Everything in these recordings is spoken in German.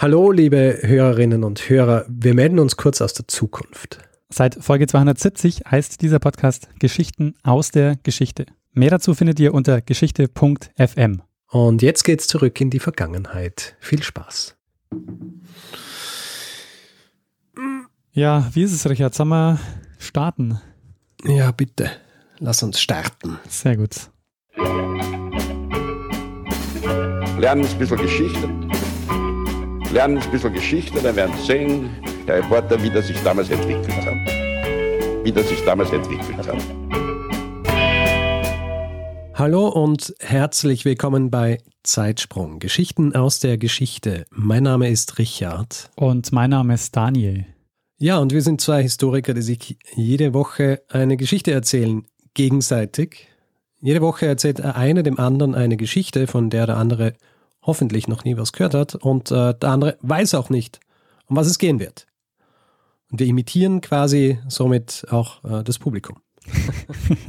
Hallo, liebe Hörerinnen und Hörer. Wir melden uns kurz aus der Zukunft. Seit Folge 270 heißt dieser Podcast Geschichten aus der Geschichte. Mehr dazu findet ihr unter geschichte.fm. Und jetzt geht's zurück in die Vergangenheit. Viel Spaß. Ja, wie ist es, Richard? Sollen wir starten? Ja, bitte. Lass uns starten. Sehr gut. Lernen ein bisschen Geschichte. Lernen ein bisschen Geschichte, dann werden Sie sehen, der Reporter, wie das sich damals entwickelt hat. Wie das sich damals entwickelt hat. Hallo und herzlich willkommen bei Zeitsprung. Geschichten aus der Geschichte. Mein Name ist Richard. Und mein Name ist Daniel. Ja, und wir sind zwei Historiker, die sich jede Woche eine Geschichte erzählen, gegenseitig. Jede Woche erzählt einer dem anderen eine Geschichte, von der der andere hoffentlich noch nie was gehört hat und äh, der andere weiß auch nicht, um was es gehen wird. Und wir imitieren quasi somit auch äh, das Publikum.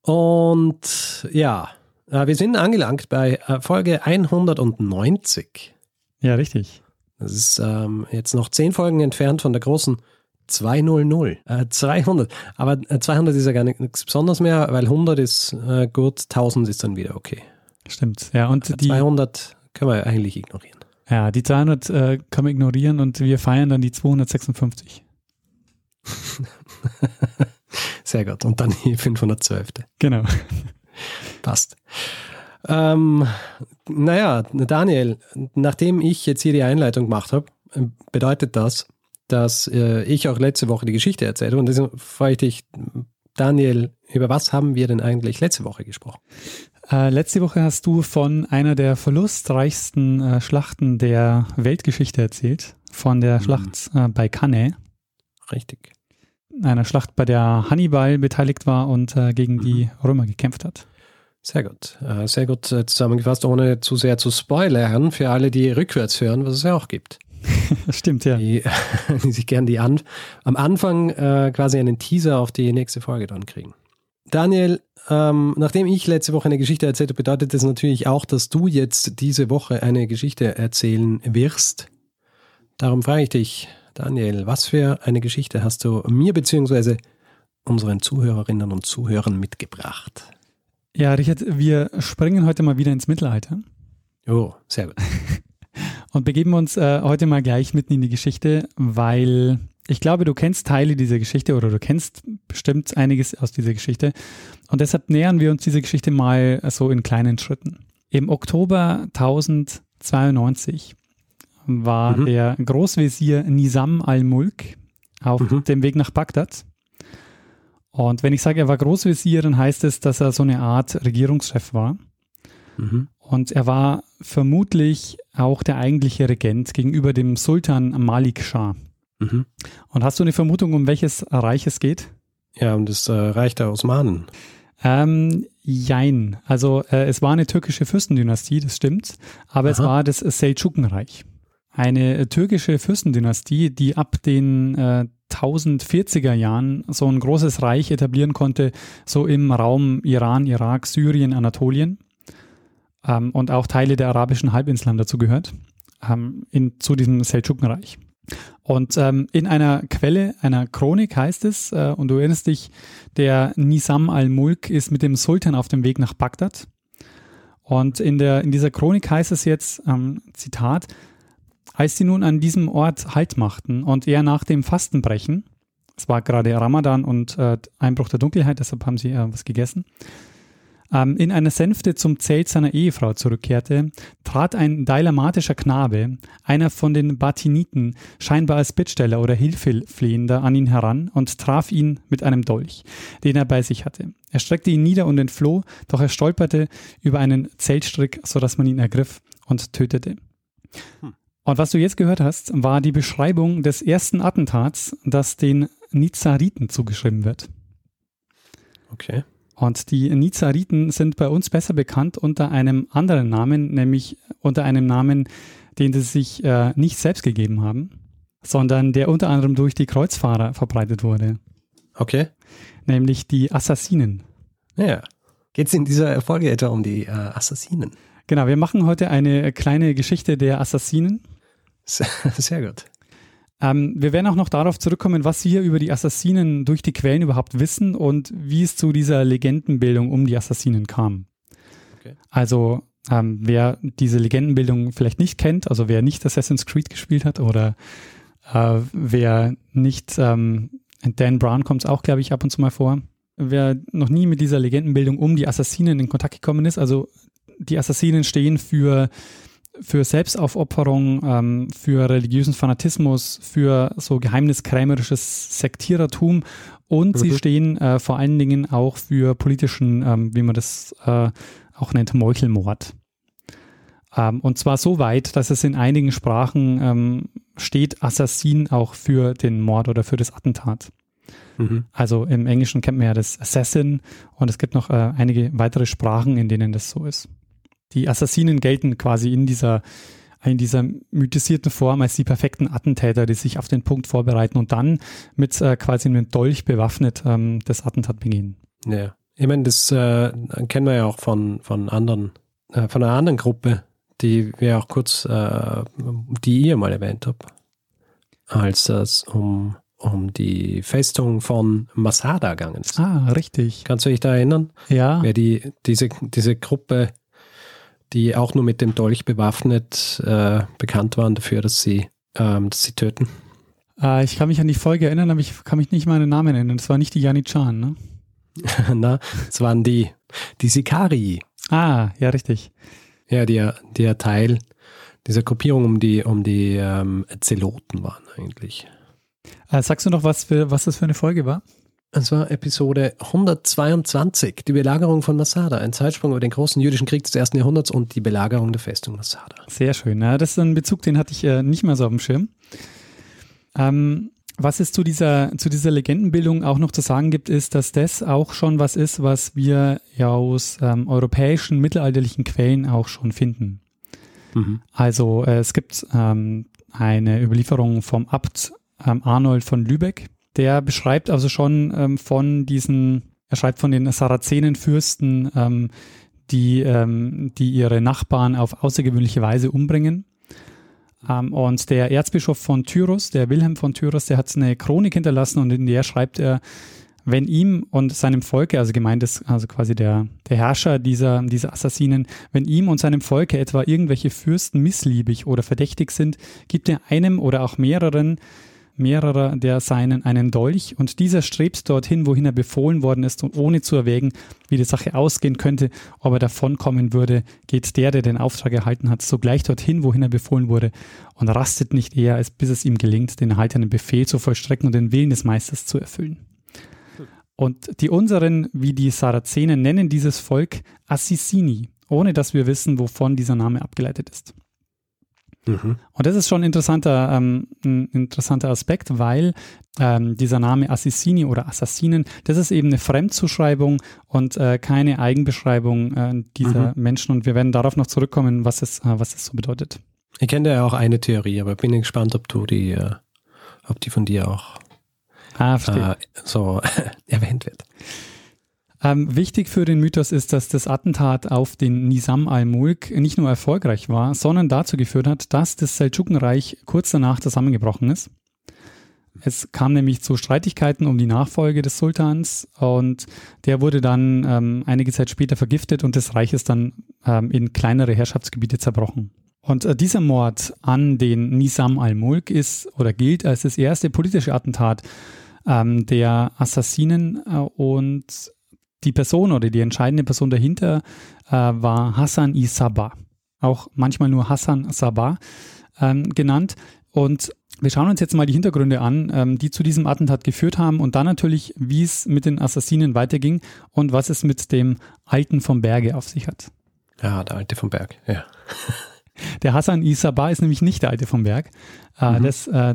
und ja, äh, wir sind angelangt bei äh, Folge 190. Ja, richtig. Das ist ähm, jetzt noch zehn Folgen entfernt von der großen 200. Äh, 200. Aber 200 ist ja gar nichts Besonderes mehr, weil 100 ist äh, gut, 1000 ist dann wieder okay. Stimmt, ja. Und Also die, 200 können wir eigentlich ignorieren. ja, die 200 äh, können wir ignorieren und wir feiern dann die 256. Sehr gut. Und dann die 512. Genau. Passt. Ähm, naja, Daniel, nachdem ich jetzt hier die Einleitung gemacht habe, bedeutet das, dass äh, ich auch letzte Woche die Geschichte erzählt habe. Und deswegen frage ich dich, Daniel, über was haben wir denn eigentlich letzte Woche gesprochen? Äh, letzte Woche hast du von einer der verlustreichsten äh, Schlachten der Weltgeschichte erzählt, von der Schlacht äh, bei Cannae, Richtig. einer Schlacht, bei der Hannibal beteiligt war und äh, gegen die Römer gekämpft hat. Sehr gut. Äh, sehr gut äh, zusammengefasst, ohne zu sehr zu spoilern für alle, die rückwärts hören, was es ja auch gibt. Stimmt, ja. Die, die sich gern die an, am Anfang äh, quasi einen Teaser auf die nächste Folge dann kriegen. Daniel, ähm, nachdem ich letzte Woche eine Geschichte erzählt habe, bedeutet das natürlich auch, dass du jetzt diese Woche eine Geschichte erzählen wirst. Darum frage ich dich, Daniel, was für eine Geschichte hast du mir bzw. unseren Zuhörerinnen und Zuhörern mitgebracht? Ja, Richard, wir springen heute mal wieder ins Mittelalter Oh, sehr gut. und begeben uns äh, heute mal gleich mitten in die Geschichte, weil ich glaube, du kennst Teile dieser Geschichte oder du kennst bestimmt einiges aus dieser Geschichte. Und deshalb nähern wir uns diese Geschichte mal so in kleinen Schritten. Im Oktober 1092 war Mhm. der Großvezier Nizam al-Mulk auf Mhm. dem Weg nach Bagdad. Und wenn ich sage, er war Großvezier, dann heißt es, dass er so eine Art Regierungschef war. Mhm. Und er war vermutlich auch der eigentliche Regent gegenüber dem Sultan Malik Shah. Mhm. Und hast du eine Vermutung, um welches Reich es geht? Ja, und das äh, Reich der Osmanen. Ähm, jein. Also äh, es war eine türkische Fürstendynastie, das stimmt, aber es Aha. war das Seldschukenreich. Eine äh, türkische Fürstendynastie, die ab den äh, 1040er Jahren so ein großes Reich etablieren konnte, so im Raum Iran, Irak, Syrien, Anatolien ähm, und auch Teile der arabischen Halbinsel haben dazu gehört, ähm, in, zu diesem Seldschukenreich. Und ähm, in einer Quelle, einer Chronik heißt es, äh, und du erinnerst dich, der Nizam al-Mulk ist mit dem Sultan auf dem Weg nach Bagdad. Und in, der, in dieser Chronik heißt es jetzt, ähm, Zitat, als sie nun an diesem Ort Halt machten und er nach dem Fastenbrechen, es war gerade Ramadan und äh, Einbruch der Dunkelheit, deshalb haben sie äh, was gegessen, ähm, in einer Sänfte zum Zelt seiner Ehefrau zurückkehrte, trat ein dailamatischer Knabe, einer von den Batiniten, scheinbar als Bittsteller oder Hilfeflehender, an ihn heran und traf ihn mit einem Dolch, den er bei sich hatte. Er streckte ihn nieder und entfloh, doch er stolperte über einen Zeltstrick, sodass man ihn ergriff und tötete. Und was du jetzt gehört hast, war die Beschreibung des ersten Attentats, das den Nizariten zugeschrieben wird. Okay. Und die Nizariten sind bei uns besser bekannt unter einem anderen Namen, nämlich unter einem Namen, den sie sich äh, nicht selbst gegeben haben, sondern der unter anderem durch die Kreuzfahrer verbreitet wurde, Okay. nämlich die Assassinen. Ja. Geht es in dieser Folge etwa um die äh, Assassinen? Genau, wir machen heute eine kleine Geschichte der Assassinen. Sehr gut. Ähm, wir werden auch noch darauf zurückkommen, was wir über die Assassinen durch die Quellen überhaupt wissen und wie es zu dieser Legendenbildung um die Assassinen kam. Okay. Also ähm, wer diese Legendenbildung vielleicht nicht kennt, also wer nicht Assassin's Creed gespielt hat oder äh, wer nicht, ähm, Dan Brown kommt es auch, glaube ich, ab und zu mal vor, wer noch nie mit dieser Legendenbildung um die Assassinen in Kontakt gekommen ist, also die Assassinen stehen für für Selbstaufopferung, ähm, für religiösen Fanatismus, für so geheimniskrämerisches Sektierertum und mhm. sie stehen äh, vor allen Dingen auch für politischen, ähm, wie man das äh, auch nennt, Meuchelmord. Ähm, und zwar so weit, dass es in einigen Sprachen ähm, steht Assassin auch für den Mord oder für das Attentat. Mhm. Also im Englischen kennt man ja das Assassin und es gibt noch äh, einige weitere Sprachen, in denen das so ist. Die Assassinen gelten quasi in dieser, in dieser mythisierten Form als die perfekten Attentäter, die sich auf den Punkt vorbereiten und dann mit äh, quasi einem Dolch bewaffnet ähm, das Attentat begehen. Ja, ich meine, das äh, kennen wir ja auch von, von anderen, äh, von einer anderen Gruppe, die wir auch kurz, äh, die ihr mal erwähnt habt, als es um, um die Festung von Masada gegangen ist. Ah, richtig. Kannst du dich da erinnern? Ja. Wer die, diese, diese Gruppe die auch nur mit dem Dolch bewaffnet äh, bekannt waren dafür, dass sie, ähm, dass sie töten. Äh, ich kann mich an die Folge erinnern, aber ich kann mich nicht mal an den Namen erinnern. Das war nicht die Yanichan, ne? Na, es waren die, die Sikari. Ah, ja, richtig. Ja, die, die ja Teil dieser Gruppierung um die, um die ähm, Zeloten waren eigentlich. Äh, sagst du noch, was, für, was das für eine Folge war? Es war Episode 122, die Belagerung von Masada, ein Zeitsprung über den großen jüdischen Krieg des ersten Jahrhunderts und die Belagerung der Festung Masada. Sehr schön. Ja, das ist ein Bezug, den hatte ich äh, nicht mehr so auf dem Schirm. Ähm, was es zu dieser, zu dieser Legendenbildung auch noch zu sagen gibt, ist, dass das auch schon was ist, was wir ja aus ähm, europäischen mittelalterlichen Quellen auch schon finden. Mhm. Also äh, es gibt ähm, eine Überlieferung vom Abt ähm, Arnold von Lübeck, der beschreibt also schon ähm, von diesen, er schreibt von den Sarazenenfürsten, ähm, die, ähm, die ihre Nachbarn auf außergewöhnliche Weise umbringen. Ähm, und der Erzbischof von Tyros, der Wilhelm von Tyros, der hat eine Chronik hinterlassen und in der schreibt er, wenn ihm und seinem Volke, also gemeint ist also quasi der, der Herrscher dieser, dieser Assassinen, wenn ihm und seinem Volke etwa irgendwelche Fürsten missliebig oder verdächtig sind, gibt er einem oder auch mehreren mehrerer der Seinen einen Dolch und dieser strebt dorthin, wohin er befohlen worden ist und ohne zu erwägen, wie die Sache ausgehen könnte, ob er davonkommen würde, geht der, der den Auftrag erhalten hat, sogleich dorthin, wohin er befohlen wurde und rastet nicht eher, als bis es ihm gelingt, den erhaltenen Befehl zu vollstrecken und den Willen des Meisters zu erfüllen. Und die unseren, wie die Sarazenen, nennen dieses Volk Assisini, ohne dass wir wissen, wovon dieser Name abgeleitet ist. Mhm. Und das ist schon ein interessanter, ähm, ein interessanter Aspekt, weil ähm, dieser Name Assassini oder Assassinen, das ist eben eine Fremdzuschreibung und äh, keine Eigenbeschreibung äh, dieser mhm. Menschen. Und wir werden darauf noch zurückkommen, was es, äh, was es so bedeutet. Ich kenne ja auch eine Theorie, aber bin gespannt, ob du die, äh, ob die von dir auch ah, äh, so erwähnt wird. Ähm, wichtig für den Mythos ist, dass das Attentat auf den Nizam al-Mulk nicht nur erfolgreich war, sondern dazu geführt hat, dass das Seldschukenreich kurz danach zusammengebrochen ist. Es kam nämlich zu Streitigkeiten um die Nachfolge des Sultans und der wurde dann ähm, einige Zeit später vergiftet und das Reich ist dann ähm, in kleinere Herrschaftsgebiete zerbrochen. Und äh, dieser Mord an den Nizam al-Mulk ist oder gilt als das erste politische Attentat ähm, der Assassinen äh, und die Person oder die entscheidende Person dahinter äh, war Hassan i Sabah, auch manchmal nur Hassan Sabah ähm, genannt. Und wir schauen uns jetzt mal die Hintergründe an, ähm, die zu diesem Attentat geführt haben und dann natürlich, wie es mit den Assassinen weiterging und was es mit dem Alten vom Berge auf sich hat. Ja, der Alte vom Berg, ja. Der Hassan i Sabah ist nämlich nicht der Alte vom Berg. Äh, mhm. das, äh,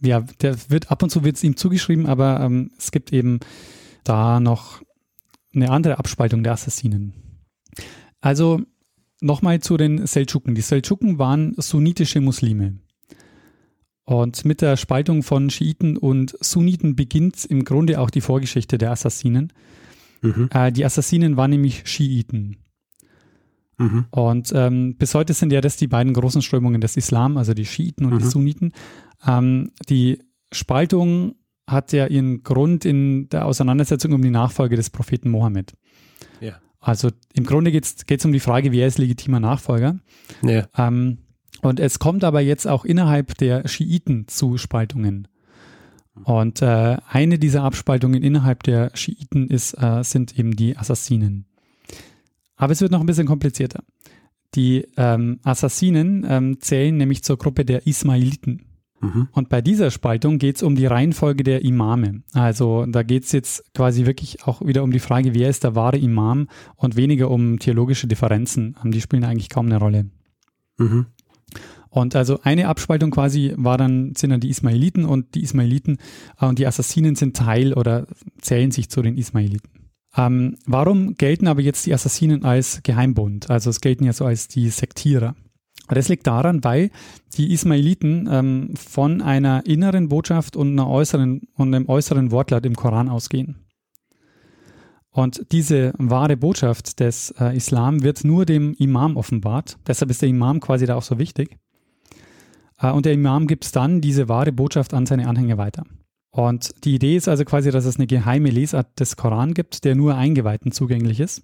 ja, der wird ab und zu wird es ihm zugeschrieben, aber ähm, es gibt eben da noch eine andere Abspaltung der Assassinen. Also nochmal zu den Seldschuken. Die Seldschuken waren sunnitische Muslime. Und mit der Spaltung von Schiiten und Sunniten beginnt im Grunde auch die Vorgeschichte der Assassinen. Mhm. Äh, die Assassinen waren nämlich Schiiten. Mhm. Und ähm, bis heute sind ja das die beiden großen Strömungen des Islam, also die Schiiten und mhm. die Sunniten. Ähm, die Spaltung hat ja ihren Grund in der Auseinandersetzung um die Nachfolge des Propheten Mohammed. Ja. Also im Grunde geht es um die Frage, wer ist legitimer Nachfolger. Ja. Ähm, und es kommt aber jetzt auch innerhalb der Schiiten zu Spaltungen. Und äh, eine dieser Abspaltungen innerhalb der Schiiten ist, äh, sind eben die Assassinen. Aber es wird noch ein bisschen komplizierter. Die ähm, Assassinen ähm, zählen nämlich zur Gruppe der Ismailiten. Mhm. Und bei dieser Spaltung geht es um die Reihenfolge der Imame. Also da geht es jetzt quasi wirklich auch wieder um die Frage, wer ist der wahre Imam und weniger um theologische Differenzen. Die spielen eigentlich kaum eine Rolle. Mhm. Und also eine Abspaltung quasi war dann, sind dann die Ismailiten und die Ismailiten äh, und die Assassinen sind Teil oder zählen sich zu den Ismailiten. Ähm, warum gelten aber jetzt die Assassinen als Geheimbund? Also es gelten ja so als die Sektierer. Das liegt daran, weil die Ismailiten ähm, von einer inneren Botschaft und, einer äußeren, und einem äußeren Wortlaut im Koran ausgehen. Und diese wahre Botschaft des äh, Islam wird nur dem Imam offenbart. Deshalb ist der Imam quasi da auch so wichtig. Äh, und der Imam gibt dann diese wahre Botschaft an seine Anhänger weiter. Und die Idee ist also quasi, dass es eine geheime Lesart des Koran gibt, der nur Eingeweihten zugänglich ist.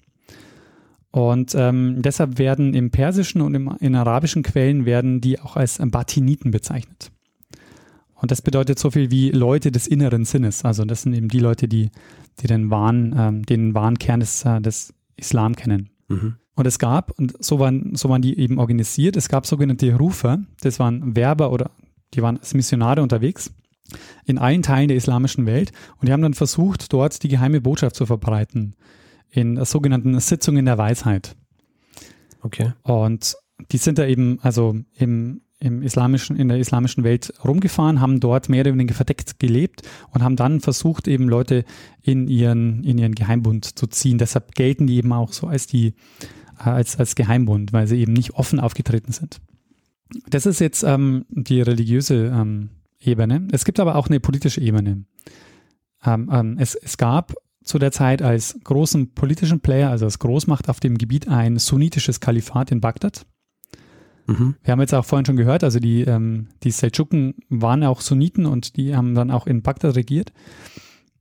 Und ähm, deshalb werden im persischen und im, in arabischen Quellen werden die auch als Batiniten bezeichnet. Und das bedeutet so viel wie Leute des inneren Sinnes. Also das sind eben die Leute, die, die den wahren, ähm, den wahren Kern des, äh, des Islam kennen. Mhm. Und es gab, und so waren, so waren die eben organisiert, es gab sogenannte Rufer, das waren Werber oder die waren als Missionare unterwegs in allen Teilen der islamischen Welt und die haben dann versucht, dort die geheime Botschaft zu verbreiten in sogenannten Sitzungen der Weisheit. Okay. Und die sind da eben, also im, im islamischen, in der islamischen Welt rumgefahren, haben dort mehr oder weniger verdeckt gelebt und haben dann versucht, eben Leute in ihren, in ihren Geheimbund zu ziehen. Deshalb gelten die eben auch so als die, äh, als, als Geheimbund, weil sie eben nicht offen aufgetreten sind. Das ist jetzt ähm, die religiöse ähm, Ebene. Es gibt aber auch eine politische Ebene. Ähm, ähm, es, es gab zu der Zeit als großen politischen Player, also als Großmacht auf dem Gebiet ein sunnitisches Kalifat in Bagdad. Mhm. Wir haben jetzt auch vorhin schon gehört, also die, ähm, die Seldschuken waren auch Sunniten und die haben dann auch in Bagdad regiert.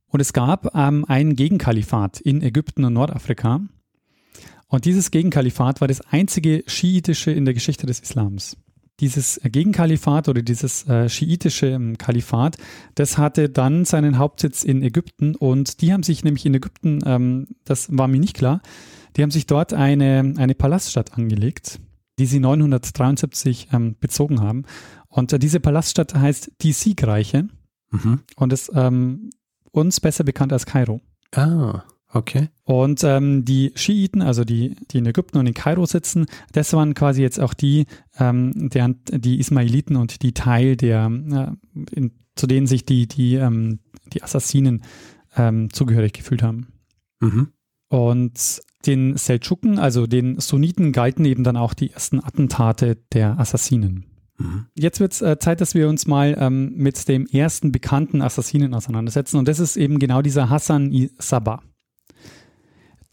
Und es gab ähm, ein Gegenkalifat in Ägypten und Nordafrika. Und dieses Gegenkalifat war das einzige schiitische in der Geschichte des Islams dieses Gegenkalifat oder dieses äh, schiitische ähm, Kalifat, das hatte dann seinen Hauptsitz in Ägypten und die haben sich nämlich in Ägypten, ähm, das war mir nicht klar, die haben sich dort eine, eine Palaststadt angelegt, die sie 973 ähm, bezogen haben. Und äh, diese Palaststadt heißt die Siegreiche mhm. und ist ähm, uns besser bekannt als Kairo. Ah. Okay. Und ähm, die Schiiten, also die, die in Ägypten und in Kairo sitzen, das waren quasi jetzt auch die, ähm, deren, die Ismailiten und die Teil der, äh, in, zu denen sich die, die, ähm, die Assassinen ähm, zugehörig gefühlt haben. Mhm. Und den Seldschuken, also den Sunniten, galten eben dann auch die ersten Attentate der Assassinen. Mhm. Jetzt wird es äh, Zeit, dass wir uns mal ähm, mit dem ersten bekannten Assassinen auseinandersetzen. Und das ist eben genau dieser Hassan i Sabah.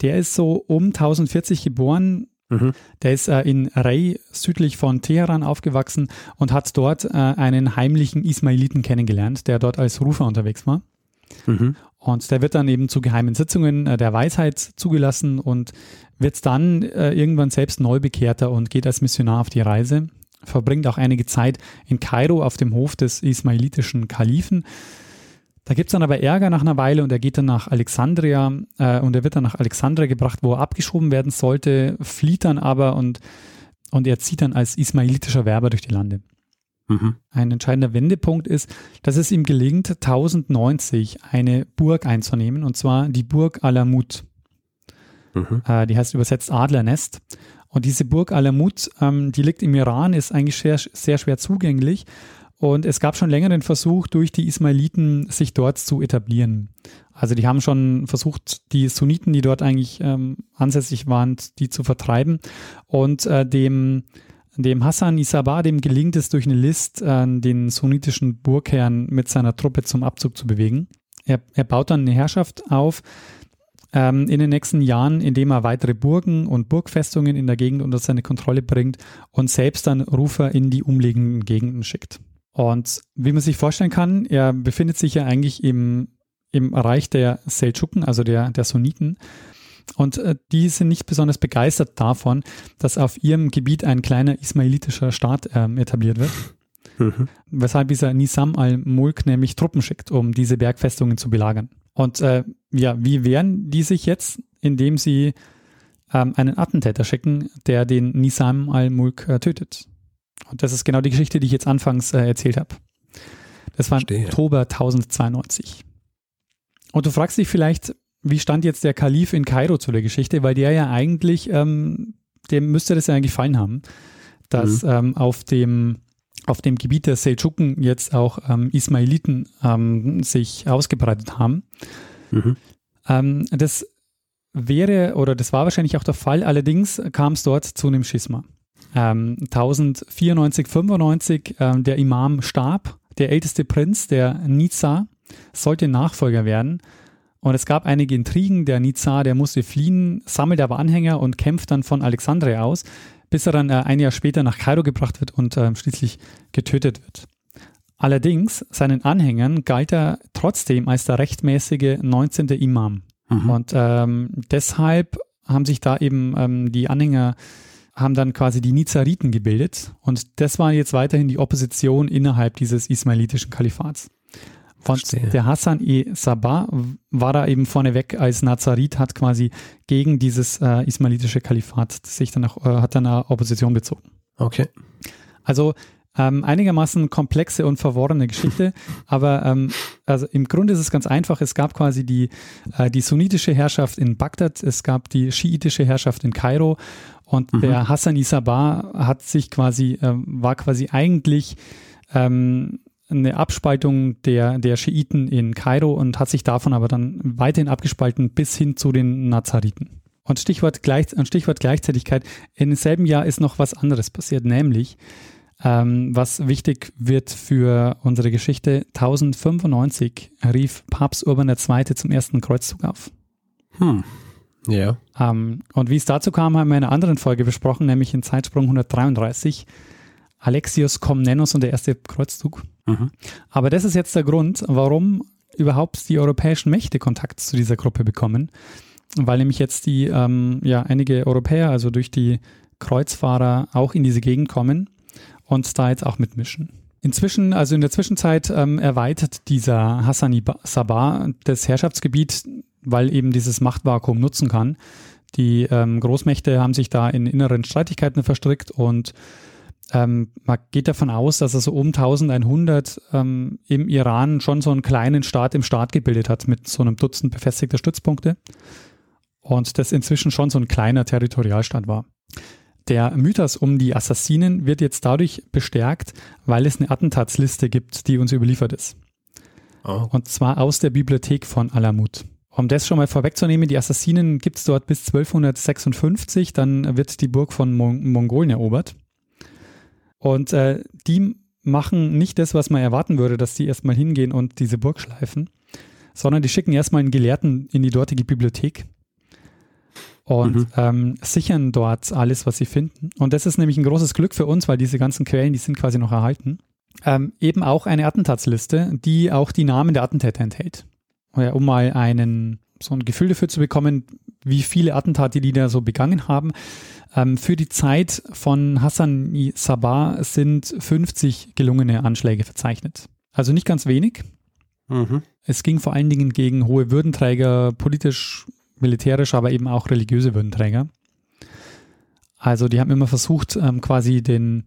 Der ist so um 1040 geboren. Mhm. Der ist äh, in Rey südlich von Teheran aufgewachsen und hat dort äh, einen heimlichen Ismailiten kennengelernt, der dort als Rufer unterwegs war. Mhm. Und der wird dann eben zu geheimen Sitzungen äh, der Weisheit zugelassen und wird dann äh, irgendwann selbst Neubekehrter und geht als Missionar auf die Reise. Verbringt auch einige Zeit in Kairo auf dem Hof des ismailitischen Kalifen da gibt es dann aber Ärger nach einer Weile und er geht dann nach Alexandria äh, und er wird dann nach Alexandria gebracht, wo er abgeschoben werden sollte, flieht dann aber und, und er zieht dann als ismailitischer Werber durch die Lande. Mhm. Ein entscheidender Wendepunkt ist, dass es ihm gelingt, 1090 eine Burg einzunehmen, und zwar die Burg Alamut. Mhm. Äh, die heißt übersetzt Adlernest. Und diese Burg Alamut, ähm, die liegt im Iran, ist eigentlich sehr, sehr schwer zugänglich und es gab schon länger den Versuch, durch die Ismailiten sich dort zu etablieren. Also die haben schon versucht, die Sunniten, die dort eigentlich ähm, ansässig waren, die zu vertreiben. Und äh, dem, dem Hassan Isabah, dem gelingt es durch eine List, äh, den sunnitischen Burgherrn mit seiner Truppe zum Abzug zu bewegen. Er, er baut dann eine Herrschaft auf, ähm, in den nächsten Jahren, indem er weitere Burgen und Burgfestungen in der Gegend unter seine Kontrolle bringt und selbst dann Rufer in die umliegenden Gegenden schickt. Und wie man sich vorstellen kann, er befindet sich ja eigentlich im, im Reich der Seldschuken, also der, der Sunniten. Und äh, die sind nicht besonders begeistert davon, dass auf ihrem Gebiet ein kleiner ismailitischer Staat ähm, etabliert wird. Mhm. Weshalb dieser Nisam al-Mulk nämlich Truppen schickt, um diese Bergfestungen zu belagern. Und äh, ja, wie wehren die sich jetzt, indem sie ähm, einen Attentäter schicken, der den Nisam al-Mulk äh, tötet? Und das ist genau die Geschichte, die ich jetzt anfangs äh, erzählt habe. Das war im Oktober 1092. Und du fragst dich vielleicht, wie stand jetzt der Kalif in Kairo zu der Geschichte, weil der ja eigentlich, ähm, dem müsste das ja eigentlich gefallen haben, dass mhm. ähm, auf dem auf dem Gebiet der Seldschuken jetzt auch ähm, Ismailiten ähm, sich ausgebreitet haben. Mhm. Ähm, das wäre oder das war wahrscheinlich auch der Fall, allerdings kam es dort zu einem Schisma. 1094, 95, ähm, der Imam starb, der älteste Prinz, der Nizar, sollte Nachfolger werden. Und es gab einige Intrigen. Der Nizar, der musste fliehen, sammelt aber Anhänger und kämpft dann von Alexandria aus bis er dann äh, ein Jahr später nach Kairo gebracht wird und äh, schließlich getötet wird. Allerdings, seinen Anhängern galt er trotzdem als der rechtmäßige 19. Imam. Mhm. Und ähm, deshalb haben sich da eben ähm, die Anhänger haben dann quasi die Nizariten gebildet und das war jetzt weiterhin die Opposition innerhalb dieses ismailitischen Kalifats. Und Verstehe. der Hassan e Sabah war da eben vorneweg als Nazarit, hat quasi gegen dieses äh, ismailitische Kalifat sich dann auch, äh, hat dann eine Opposition bezogen. Okay. Also ähm, einigermaßen komplexe und verworrene Geschichte, aber ähm, also im Grunde ist es ganz einfach. Es gab quasi die, äh, die sunnitische Herrschaft in Bagdad, es gab die schiitische Herrschaft in Kairo und mhm. der Hassan Isabah hat sich quasi, äh, war quasi eigentlich ähm, eine Abspaltung der, der Schiiten in Kairo und hat sich davon aber dann weiterhin abgespalten bis hin zu den Nazariten. Und Stichwort, gleich, Stichwort Gleichzeitigkeit, in demselben Jahr ist noch was anderes passiert, nämlich ähm, was wichtig wird für unsere Geschichte, 1095 rief Papst Urban II. zum ersten Kreuzzug auf. Hm. Ja. Ähm, und wie es dazu kam, haben wir in einer anderen Folge besprochen, nämlich in Zeitsprung 133. Alexios Komnenos und der erste Kreuzzug. Mhm. Aber das ist jetzt der Grund, warum überhaupt die europäischen Mächte Kontakt zu dieser Gruppe bekommen, weil nämlich jetzt die, ähm, ja, einige Europäer, also durch die Kreuzfahrer auch in diese Gegend kommen und da jetzt auch mitmischen. Inzwischen, also in der Zwischenzeit ähm, erweitert dieser Hassani Sabah das Herrschaftsgebiet, weil eben dieses Machtvakuum nutzen kann. Die ähm, Großmächte haben sich da in inneren Streitigkeiten verstrickt und ähm, man geht davon aus, dass er so um 1100 ähm, im Iran schon so einen kleinen Staat im Staat gebildet hat mit so einem Dutzend befestigter Stützpunkte und das inzwischen schon so ein kleiner Territorialstaat war. Der Mythos um die Assassinen wird jetzt dadurch bestärkt, weil es eine Attentatsliste gibt, die uns überliefert ist. Oh. Und zwar aus der Bibliothek von Alamut. Um das schon mal vorwegzunehmen, die Assassinen gibt es dort bis 1256, dann wird die Burg von Mon Mongolen erobert. Und äh, die machen nicht das, was man erwarten würde, dass die erstmal hingehen und diese Burg schleifen, sondern die schicken erstmal einen Gelehrten in die dortige Bibliothek und mhm. ähm, sichern dort alles, was sie finden. Und das ist nämlich ein großes Glück für uns, weil diese ganzen Quellen, die sind quasi noch erhalten. Ähm, eben auch eine Attentatsliste, die auch die Namen der Attentäter enthält. Um mal einen, so ein Gefühl dafür zu bekommen, wie viele Attentate die da so begangen haben. Ähm, für die Zeit von Hassan Sabah sind 50 gelungene Anschläge verzeichnet. Also nicht ganz wenig. Mhm. Es ging vor allen Dingen gegen hohe Würdenträger, politisch, militärisch, aber eben auch religiöse Würdenträger. Also die haben immer versucht, ähm, quasi den,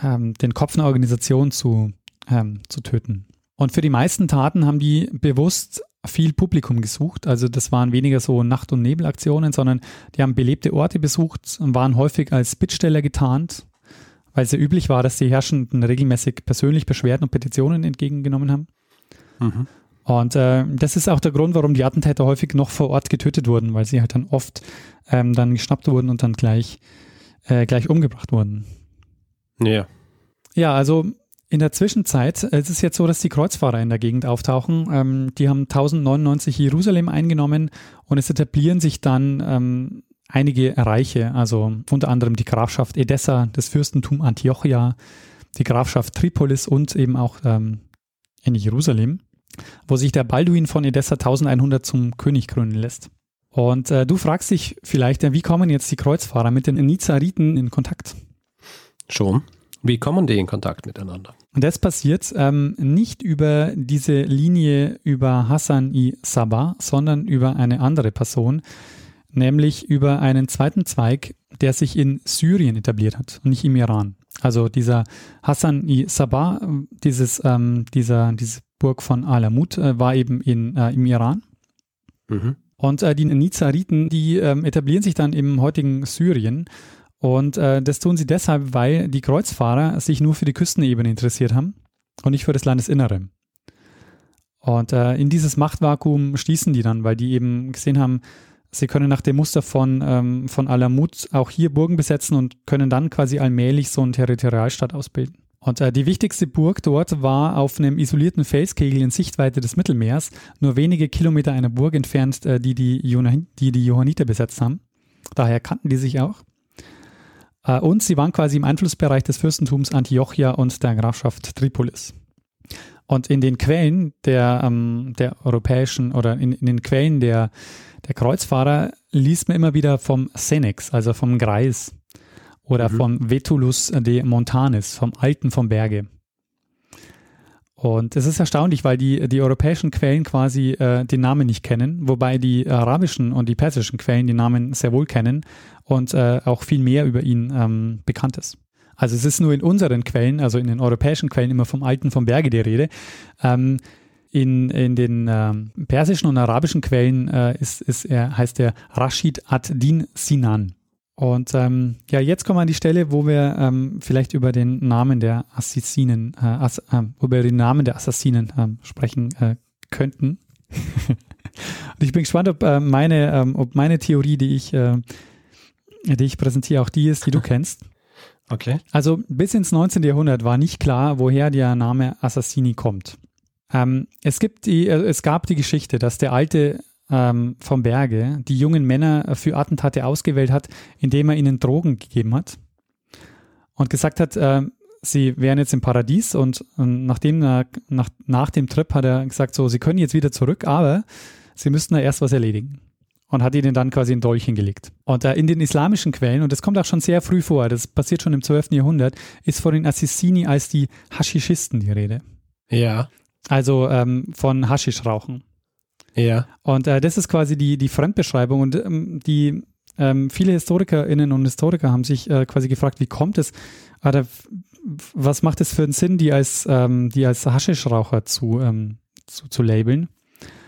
ähm, den Kopf einer Organisation zu, ähm, zu töten. Und für die meisten Taten haben die bewusst viel Publikum gesucht. Also das waren weniger so Nacht- und Nebelaktionen, sondern die haben belebte Orte besucht und waren häufig als Bittsteller getarnt, weil es ja üblich war, dass die Herrschenden regelmäßig persönlich Beschwerden und Petitionen entgegengenommen haben. Mhm. Und äh, das ist auch der Grund, warum die Attentäter häufig noch vor Ort getötet wurden, weil sie halt dann oft ähm, dann geschnappt wurden und dann gleich, äh, gleich umgebracht wurden. Ja. Ja, also In der Zwischenzeit es ist es jetzt so, dass die Kreuzfahrer in der Gegend auftauchen. Ähm, die haben 1099 Jerusalem eingenommen und es etablieren sich dann ähm, einige Reiche, also unter anderem die Grafschaft Edessa, das Fürstentum Antiochia, die Grafschaft Tripolis und eben auch ähm, in Jerusalem, wo sich der Balduin von Edessa 1100 zum König krönen lässt. Und äh, du fragst dich vielleicht, wie kommen jetzt die Kreuzfahrer mit den Nizariten in Kontakt? Schon. Wie kommen die in Kontakt miteinander? Und das passiert ähm, nicht über diese Linie über Hassan i Sabah, sondern über eine andere Person, nämlich über einen zweiten Zweig, der sich in Syrien etabliert hat und nicht im Iran. Also dieser Hassan i Sabah, dieses, ähm, dieser, diese Burg von Alamut äh, war eben in, äh, im Iran. Mhm. Und äh, die Nizariten, die ähm, etablieren sich dann im heutigen Syrien und äh, das tun sie deshalb, weil die Kreuzfahrer sich nur für die Küstenebene interessiert haben und nicht für das Landesinnere. Und äh, in dieses Machtvakuum stießen die dann, weil die eben gesehen haben, sie können nach dem Muster von, ähm, von Alamut auch hier Burgen besetzen und können dann quasi allmählich so einen Territorialstaat ausbilden. Und äh, die wichtigste Burg dort war auf einem isolierten Felskegel in Sichtweite des Mittelmeers, nur wenige Kilometer einer Burg entfernt, äh, die, die, die die Johanniter besetzt haben. Daher kannten die sich auch. Äh, und sie waren quasi im Einflussbereich des Fürstentums Antiochia und der Grafschaft Tripolis. Und in den Quellen der, ähm, der europäischen oder in, in, den Quellen der, der Kreuzfahrer liest man immer wieder vom Senex, also vom Greis oder mhm. vom Vetulus de Montanis, vom Alten vom Berge. Und es ist erstaunlich, weil die, die europäischen Quellen quasi äh, den Namen nicht kennen, wobei die arabischen und die persischen Quellen den Namen sehr wohl kennen und äh, auch viel mehr über ihn ähm, bekannt ist. Also es ist nur in unseren Quellen, also in den europäischen Quellen immer vom Alten vom Berge die Rede. Ähm, in, in den ähm, persischen und arabischen Quellen äh, ist, ist er, heißt er Rashid ad-Din Sinan. Und ähm, ja, jetzt kommen wir an die Stelle, wo wir ähm, vielleicht über den Namen der Assassinen, äh, Ass, äh, über den Namen der Assassinen äh, sprechen äh, könnten. Und ich bin gespannt, ob äh, meine, ähm, ob meine Theorie, die ich, äh, die ich präsentiere, auch die ist, die du kennst. Okay. Also bis ins 19. Jahrhundert war nicht klar, woher der Name Assassini kommt. Ähm, es, gibt die, es gab die Geschichte, dass der alte ähm, vom Berge die jungen Männer für Attentate ausgewählt hat, indem er ihnen Drogen gegeben hat und gesagt hat, äh, sie wären jetzt im Paradies und, und nachdem, äh, nach, nach dem Trip hat er gesagt, so, sie können jetzt wieder zurück, aber sie müssten da erst was erledigen. Und hat ihnen dann quasi ein Dolch gelegt. Und äh, in den islamischen Quellen, und das kommt auch schon sehr früh vor, das passiert schon im 12. Jahrhundert, ist von den Assissini als die Haschischisten die Rede. Ja. Also ähm, von Haschischrauchen. Ja. Und äh, das ist quasi die, die Fremdbeschreibung und ähm, die ähm, viele HistorikerInnen und Historiker haben sich äh, quasi gefragt, wie kommt es, oder was macht es für einen Sinn, die als, ähm, die als Haschischraucher zu, ähm, zu, zu labeln?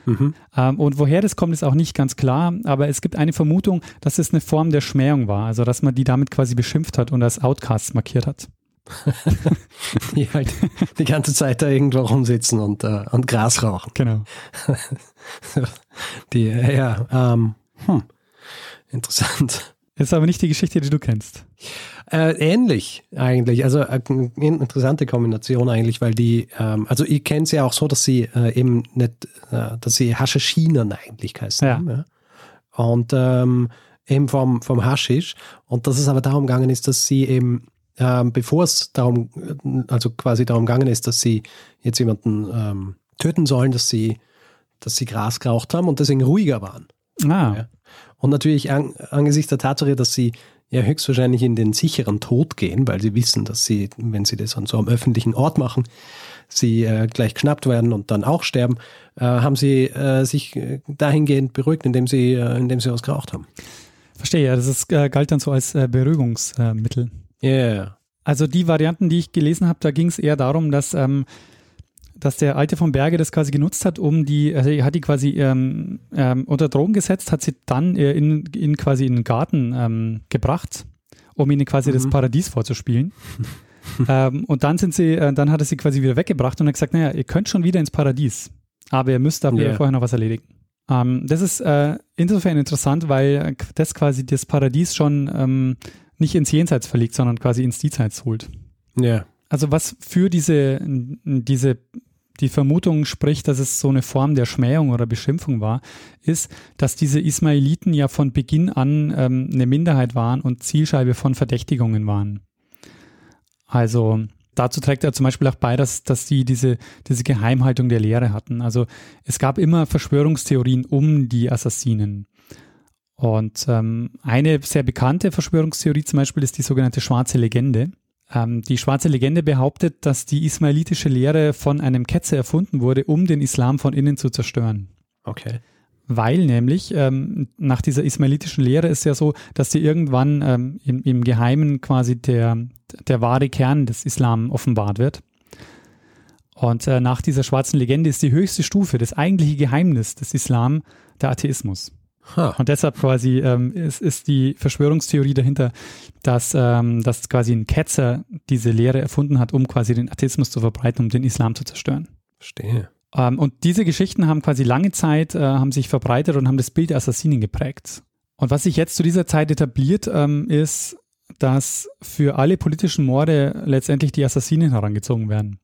Mhm. Ähm, und woher das kommt, ist auch nicht ganz klar, aber es gibt eine Vermutung, dass es eine Form der Schmähung war, also dass man die damit quasi beschimpft hat und als Outcasts markiert hat. die halt die ganze Zeit da irgendwo rumsitzen und, äh, und Gras rauchen. Genau. die, ja, ähm, hm, interessant. Ist aber nicht die Geschichte, die du kennst. Äh, ähnlich eigentlich, also äh, eine interessante Kombination eigentlich, weil die, ähm, also ich kenne sie ja auch so, dass sie äh, eben nicht, äh, dass sie Haschischinen eigentlich heißen. Ja. ja. Und ähm, eben vom, vom Haschisch und dass es aber darum gegangen ist, dass sie eben ähm, bevor es darum, also quasi darum gegangen ist, dass sie jetzt jemanden ähm, töten sollen, dass sie, dass sie Gras geraucht haben und deswegen ruhiger waren. Ah. Ja. Und natürlich an, angesichts der Tatsache, dass sie ja höchstwahrscheinlich in den sicheren Tod gehen, weil sie wissen, dass sie, wenn sie das an so einem öffentlichen Ort machen, sie äh, gleich geschnappt werden und dann auch sterben, äh, haben sie äh, sich dahingehend beruhigt, indem sie, äh, indem sie was geraucht haben. Verstehe, ja, das ist, äh, galt dann so als äh, Beruhigungsmittel. Ja. Yeah. Also die Varianten, die ich gelesen habe, da ging es eher darum, dass, ähm, dass der Alte vom Berge das quasi genutzt hat, um die, also er hat die quasi ähm, ähm, unter Drogen gesetzt, hat sie dann äh, in, in quasi in den Garten ähm, gebracht, um ihnen quasi mhm. das Paradies vorzuspielen. ähm, und dann sind sie, äh, dann hat er sie quasi wieder weggebracht und hat gesagt, naja, ihr könnt schon wieder ins Paradies, aber ihr müsst dafür yeah. vorher noch was erledigen. Ähm, das ist äh, insofern interessant, weil das quasi das Paradies schon nicht ins Jenseits verlegt, sondern quasi ins Diesseits holt. Ja. Also was für diese, diese die Vermutung spricht, dass es so eine Form der Schmähung oder Beschimpfung war, ist, dass diese Ismailiten ja von Beginn an ähm, eine Minderheit waren und Zielscheibe von Verdächtigungen waren. Also dazu trägt er zum Beispiel auch bei, dass, dass die diese, diese Geheimhaltung der Lehre hatten. Also es gab immer Verschwörungstheorien um die Assassinen. Und ähm, eine sehr bekannte Verschwörungstheorie zum Beispiel ist die sogenannte schwarze Legende. Ähm, die schwarze Legende behauptet, dass die ismailitische Lehre von einem Ketzer erfunden wurde, um den Islam von innen zu zerstören. Okay. Weil nämlich ähm, nach dieser ismailitischen Lehre ist ja so, dass sie irgendwann ähm, im, im Geheimen quasi der, der wahre Kern des Islam offenbart wird. Und äh, nach dieser schwarzen Legende ist die höchste Stufe, das eigentliche Geheimnis des Islam, der Atheismus. Huh. Und deshalb quasi ähm, ist, ist die Verschwörungstheorie dahinter, dass, ähm, dass quasi ein Ketzer diese Lehre erfunden hat, um quasi den Atheismus zu verbreiten, um den Islam zu zerstören. Verstehe. Ähm, und diese Geschichten haben quasi lange Zeit, äh, haben sich verbreitet und haben das Bild der Assassinen geprägt. Und was sich jetzt zu dieser Zeit etabliert, ähm, ist, dass für alle politischen Morde letztendlich die Assassinen herangezogen werden.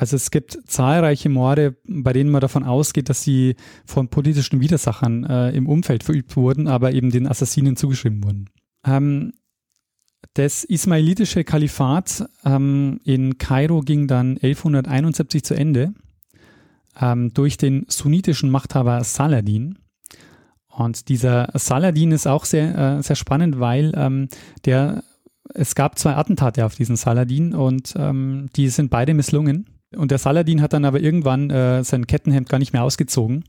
Also es gibt zahlreiche Morde, bei denen man davon ausgeht, dass sie von politischen Widersachern äh, im Umfeld verübt wurden, aber eben den Assassinen zugeschrieben wurden. Ähm, das ismailitische Kalifat ähm, in Kairo ging dann 1171 zu Ende ähm, durch den sunnitischen Machthaber Saladin. Und dieser Saladin ist auch sehr, äh, sehr spannend, weil ähm, der, es gab zwei Attentate auf diesen Saladin und ähm, die sind beide misslungen. Und der Saladin hat dann aber irgendwann äh, sein Kettenhemd gar nicht mehr ausgezogen.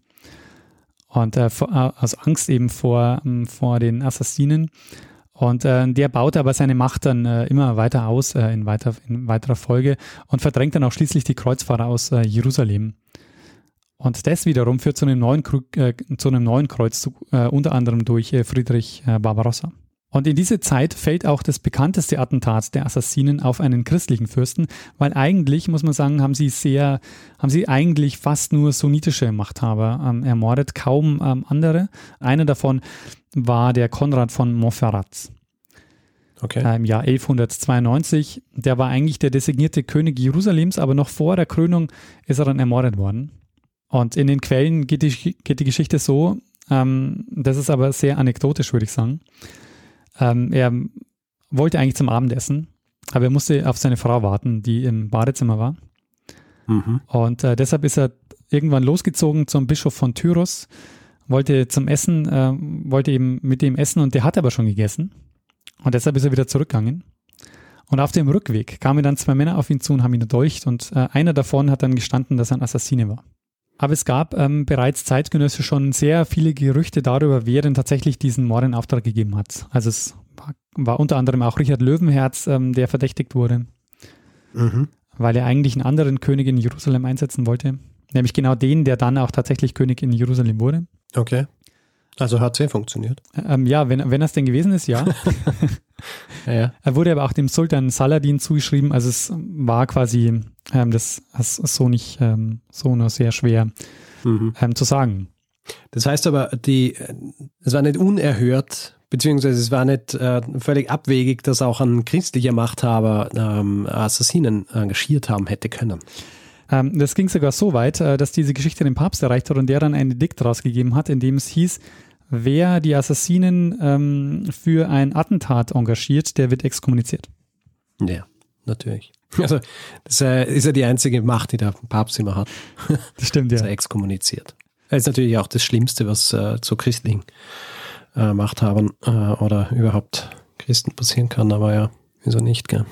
Und äh, vor, äh, aus Angst eben vor, ähm, vor den Assassinen. Und äh, der baut aber seine Macht dann äh, immer weiter aus äh, in, weiter, in weiterer Folge und verdrängt dann auch schließlich die Kreuzfahrer aus äh, Jerusalem. Und das wiederum führt zu einem neuen, äh, zu einem neuen Kreuzzug, äh, unter anderem durch äh, Friedrich äh, Barbarossa. Und in diese Zeit fällt auch das bekannteste Attentat der Assassinen auf einen christlichen Fürsten, weil eigentlich, muss man sagen, haben sie sehr, haben sie eigentlich fast nur sunnitische Machthaber ähm, ermordet, kaum ähm, andere. Einer davon war der Konrad von Montferrat. Okay. Im Jahr 1192. Der war eigentlich der designierte König Jerusalems, aber noch vor der Krönung ist er dann ermordet worden. Und in den Quellen geht die, geht die Geschichte so, ähm, das ist aber sehr anekdotisch, würde ich sagen ähm, er wollte eigentlich zum Abendessen, aber er musste auf seine Frau warten, die im Badezimmer war. Mhm. Und äh, deshalb ist er irgendwann losgezogen zum Bischof von Tyros, wollte zum Essen, äh, wollte eben mit dem essen und der hat aber schon gegessen. Und deshalb ist er wieder zurückgegangen. Und auf dem Rückweg kamen dann zwei Männer auf ihn zu und haben ihn erdolcht und äh, einer davon hat dann gestanden, dass er ein Assassine war. Aber es gab ähm, bereits zeitgenössisch schon sehr viele Gerüchte darüber, wer denn tatsächlich diesen Mord in Auftrag gegeben hat. Also es war, war unter anderem auch Richard Löwenherz, ähm, der verdächtigt wurde, mhm. weil er eigentlich einen anderen König in Jerusalem einsetzen wollte. Nämlich genau den, der dann auch tatsächlich König in Jerusalem wurde. Okay. Also hat sehr funktioniert. Ähm, ja, wenn, wenn das denn gewesen ist, ja. ja, ja. Er wurde aber auch dem Sultan Saladin zugeschrieben. Also es war quasi ähm, das ist so nicht ähm, so nur sehr schwer mhm. ähm, zu sagen. Das heißt aber, die, es war nicht unerhört, beziehungsweise es war nicht äh, völlig abwegig, dass auch ein christlicher Machthaber ähm, Assassinen engagiert haben hätte können. Ähm, das ging sogar so weit, äh, dass diese Geschichte den Papst erreicht hat und der dann ein Edikt rausgegeben hat, in dem es hieß, wer die Assassinen ähm, für ein Attentat engagiert, der wird exkommuniziert. Ja, natürlich. Also, das ist ja die einzige Macht, die der Papst immer hat. Das stimmt, ja. Dass er exkommuniziert. Das ist natürlich auch das Schlimmste, was äh, zu christlichen äh, Machthabern äh, oder überhaupt Christen passieren kann, aber ja, wieso nicht, gell?